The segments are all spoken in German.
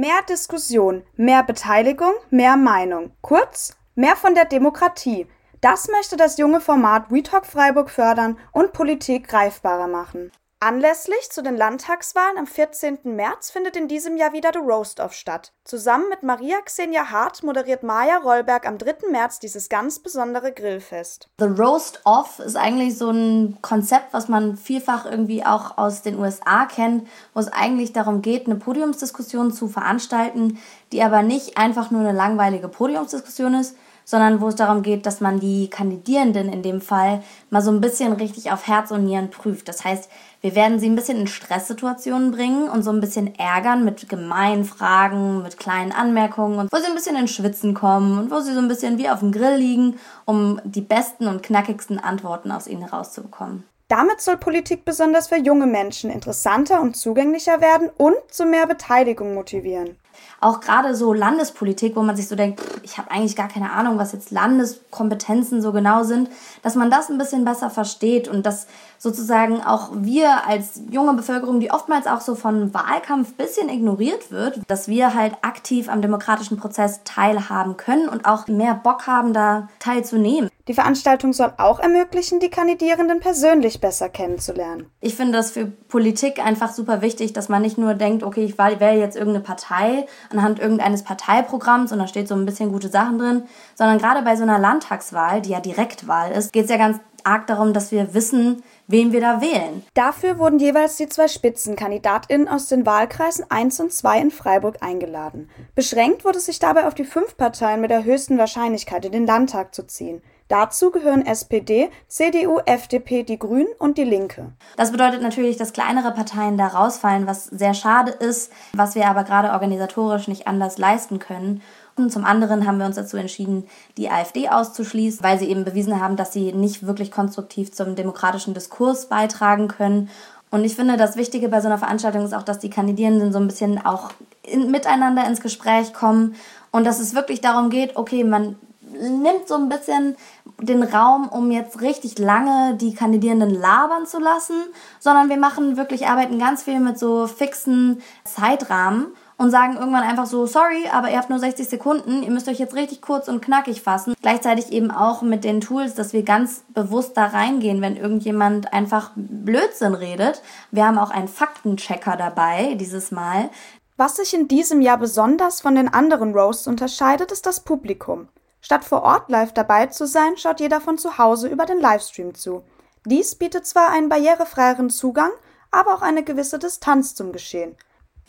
Mehr Diskussion, mehr Beteiligung, mehr Meinung. Kurz, mehr von der Demokratie. Das möchte das junge Format WeTalk Freiburg fördern und Politik greifbarer machen. Anlässlich zu den Landtagswahlen am 14. März findet in diesem Jahr wieder The Roast-Off statt. Zusammen mit Maria Xenia Hart moderiert Maja Rollberg am 3. März dieses ganz besondere Grillfest. The Roast-Off ist eigentlich so ein Konzept, was man vielfach irgendwie auch aus den USA kennt, wo es eigentlich darum geht, eine Podiumsdiskussion zu veranstalten, die aber nicht einfach nur eine langweilige Podiumsdiskussion ist, sondern wo es darum geht, dass man die Kandidierenden in dem Fall mal so ein bisschen richtig auf Herz und Nieren prüft. Das heißt, wir werden sie ein bisschen in Stresssituationen bringen und so ein bisschen ärgern mit gemeinen Fragen, mit kleinen Anmerkungen und wo sie ein bisschen in Schwitzen kommen und wo sie so ein bisschen wie auf dem Grill liegen, um die besten und knackigsten Antworten aus ihnen herauszubekommen. Damit soll Politik besonders für junge Menschen interessanter und zugänglicher werden und zu mehr Beteiligung motivieren auch gerade so Landespolitik, wo man sich so denkt, ich habe eigentlich gar keine Ahnung, was jetzt Landeskompetenzen so genau sind, dass man das ein bisschen besser versteht und dass sozusagen auch wir als junge Bevölkerung, die oftmals auch so von Wahlkampf bisschen ignoriert wird, dass wir halt aktiv am demokratischen Prozess teilhaben können und auch mehr Bock haben, da teilzunehmen. Die Veranstaltung soll auch ermöglichen, die Kandidierenden persönlich besser kennenzulernen. Ich finde das für Politik einfach super wichtig, dass man nicht nur denkt, okay, ich wähle jetzt irgendeine Partei anhand irgendeines Parteiprogramms und da steht so ein bisschen gute Sachen drin, sondern gerade bei so einer Landtagswahl, die ja Direktwahl ist, geht es ja ganz arg darum, dass wir wissen, wen wir da wählen. Dafür wurden jeweils die zwei SpitzenkandidatInnen aus den Wahlkreisen 1 und 2 in Freiburg eingeladen. Beschränkt wurde sich dabei auf die fünf Parteien mit der höchsten Wahrscheinlichkeit in den Landtag zu ziehen. Dazu gehören SPD, CDU, FDP, die Grünen und die Linke. Das bedeutet natürlich, dass kleinere Parteien da rausfallen, was sehr schade ist, was wir aber gerade organisatorisch nicht anders leisten können. Und zum anderen haben wir uns dazu entschieden, die AfD auszuschließen, weil sie eben bewiesen haben, dass sie nicht wirklich konstruktiv zum demokratischen Diskurs beitragen können. Und ich finde, das Wichtige bei so einer Veranstaltung ist auch, dass die Kandidierenden so ein bisschen auch in, miteinander ins Gespräch kommen und dass es wirklich darum geht, okay, man nimmt so ein bisschen den Raum, um jetzt richtig lange die Kandidierenden labern zu lassen, sondern wir machen wirklich, arbeiten ganz viel mit so fixen Zeitrahmen und sagen irgendwann einfach so, sorry, aber ihr habt nur 60 Sekunden, ihr müsst euch jetzt richtig kurz und knackig fassen. Gleichzeitig eben auch mit den Tools, dass wir ganz bewusst da reingehen, wenn irgendjemand einfach Blödsinn redet. Wir haben auch einen Faktenchecker dabei dieses Mal. Was sich in diesem Jahr besonders von den anderen Roasts unterscheidet, ist das Publikum. Statt vor Ort live dabei zu sein, schaut jeder von zu Hause über den Livestream zu. Dies bietet zwar einen barrierefreieren Zugang, aber auch eine gewisse Distanz zum Geschehen.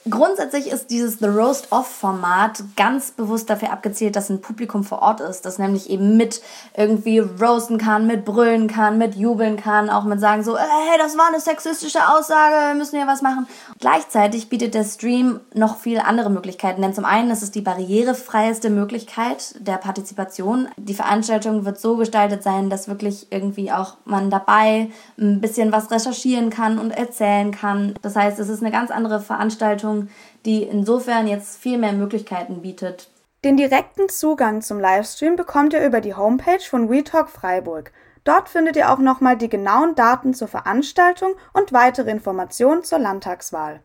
Grundsätzlich ist dieses The Roast Off Format ganz bewusst dafür abgezielt, dass ein Publikum vor Ort ist, das nämlich eben mit irgendwie roasten kann, mit brüllen kann, mit jubeln kann, auch mit sagen so, hey, das war eine sexistische Aussage, wir müssen hier was machen. Gleichzeitig bietet der Stream noch viele andere Möglichkeiten, denn zum einen ist es die barrierefreieste Möglichkeit der Partizipation. Die Veranstaltung wird so gestaltet sein, dass wirklich irgendwie auch man dabei ein bisschen was recherchieren kann und erzählen kann. Das heißt, es ist eine ganz andere Veranstaltung Veranstaltung, die insofern jetzt viel mehr Möglichkeiten bietet. Den direkten Zugang zum Livestream bekommt ihr über die Homepage von WeTalk Freiburg. Dort findet ihr auch nochmal die genauen Daten zur Veranstaltung und weitere Informationen zur Landtagswahl.